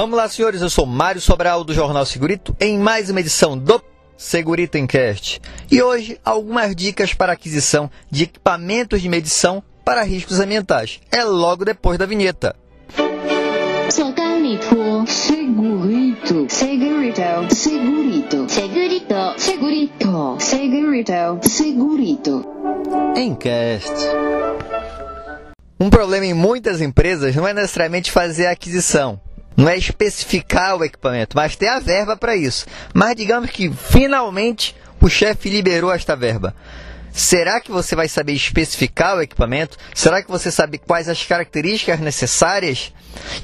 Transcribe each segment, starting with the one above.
Vamos lá, senhores. Eu sou Mário Sobral do Jornal Segurito em mais uma edição do Segurito Encast. E hoje, algumas dicas para aquisição de equipamentos de medição para riscos ambientais. É logo depois da vinheta. Segurito, segurito, segurito, segurito, segurito, segurito, segurito, segurito. Encast. Um problema em muitas empresas não é necessariamente fazer a aquisição, não é especificar o equipamento, mas ter a verba para isso. Mas digamos que finalmente o chefe liberou esta verba. Será que você vai saber especificar o equipamento? Será que você sabe quais as características necessárias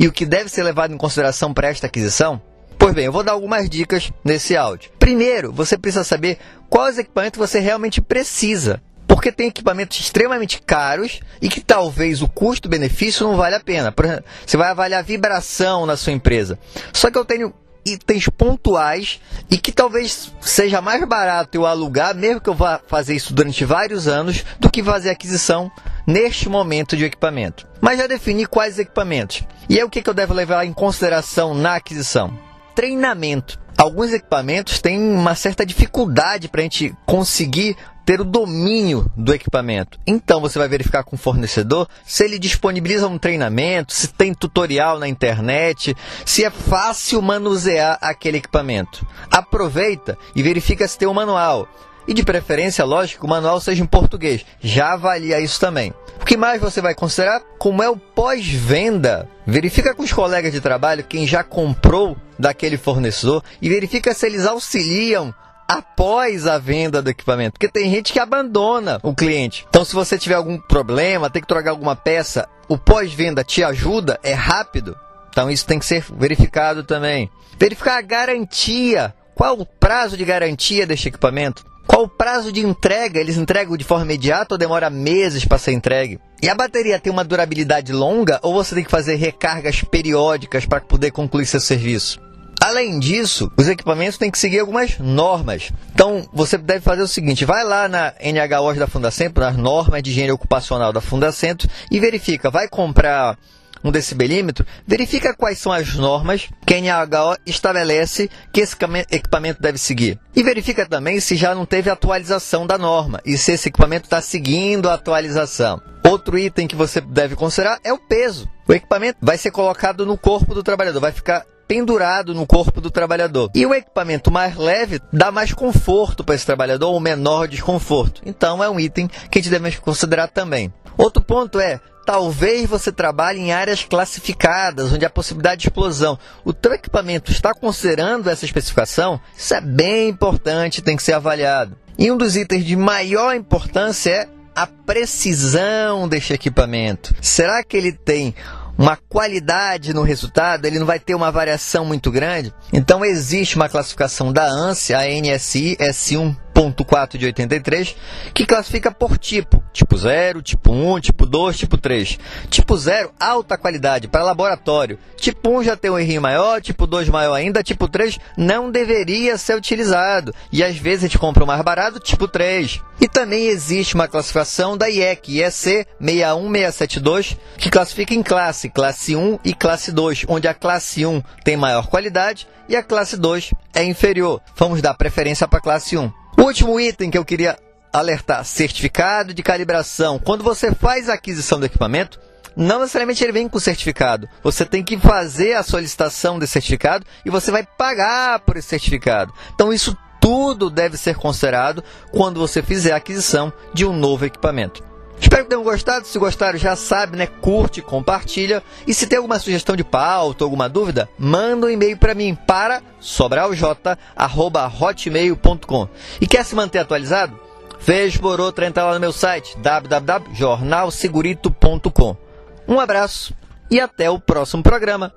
e o que deve ser levado em consideração para esta aquisição? Pois bem, eu vou dar algumas dicas nesse áudio. Primeiro, você precisa saber quais equipamentos você realmente precisa. Porque tem equipamentos extremamente caros e que talvez o custo-benefício não vale a pena. Exemplo, você vai avaliar vibração na sua empresa. Só que eu tenho itens pontuais e que talvez seja mais barato eu alugar, mesmo que eu vá fazer isso durante vários anos, do que fazer aquisição neste momento de equipamento. Mas já defini quais equipamentos. E aí o que eu devo levar em consideração na aquisição? Treinamento. Alguns equipamentos têm uma certa dificuldade para a gente conseguir ter o domínio do equipamento. Então você vai verificar com o fornecedor se ele disponibiliza um treinamento, se tem tutorial na internet, se é fácil manusear aquele equipamento. Aproveita e verifica se tem um manual. E de preferência, lógico, que o manual seja em português. Já avalia isso também. O que mais você vai considerar? Como é o pós-venda. Verifica com os colegas de trabalho quem já comprou daquele fornecedor e verifica se eles auxiliam após a venda do equipamento. Porque tem gente que abandona o cliente. Então, se você tiver algum problema, tem que trocar alguma peça, o pós-venda te ajuda, é rápido. Então, isso tem que ser verificado também. Verificar a garantia. Qual o prazo de garantia deste equipamento? Qual o prazo de entrega? Eles entregam de forma imediata ou demora meses para ser entregue? E a bateria tem uma durabilidade longa ou você tem que fazer recargas periódicas para poder concluir seu serviço? Além disso, os equipamentos têm que seguir algumas normas. Então, você deve fazer o seguinte: vai lá na NHOs da Fundacentro, nas normas de higiene ocupacional da Fundacentro, e verifica, vai comprar um decibelímetro, verifica quais são as normas que a NHO estabelece que esse equipamento deve seguir. E verifica também se já não teve atualização da norma e se esse equipamento está seguindo a atualização. Outro item que você deve considerar é o peso. O equipamento vai ser colocado no corpo do trabalhador, vai ficar pendurado no corpo do trabalhador. E o equipamento mais leve dá mais conforto para esse trabalhador, ou menor desconforto. Então é um item que a gente deve considerar também. Outro ponto é talvez você trabalhe em áreas classificadas, onde há possibilidade de explosão. O teu equipamento está considerando essa especificação? Isso é bem importante, tem que ser avaliado. E um dos itens de maior importância é a precisão deste equipamento. Será que ele tem uma qualidade no resultado, ele não vai ter uma variação muito grande. Então existe uma classificação da ANSI, a NSI S1 4 de 83, que classifica por tipo, tipo 0, tipo 1, tipo 2, tipo 3. Tipo 0, alta qualidade para laboratório. Tipo 1 já tem um errinho maior, tipo 2 maior ainda, tipo 3 não deveria ser utilizado. E às vezes a gente compra o mais barato, tipo 3. E também existe uma classificação da IEC, IEC 61672, que classifica em classe, classe 1 e classe 2, onde a classe 1 tem maior qualidade e a classe 2 é inferior. Vamos dar preferência para a classe 1. Último item que eu queria alertar: certificado de calibração. Quando você faz a aquisição do equipamento, não necessariamente ele vem com certificado. Você tem que fazer a solicitação desse certificado e você vai pagar por esse certificado. Então, isso tudo deve ser considerado quando você fizer a aquisição de um novo equipamento. Espero que tenham gostado. Se gostaram, já sabe, né? Curte, compartilha. E se tem alguma sugestão de pauta, alguma dúvida, manda um e-mail para mim para sobralj@hotmail.com. E quer se manter atualizado? Veja por outra entrar lá no meu site www.jornalsegurito.com. Um abraço e até o próximo programa.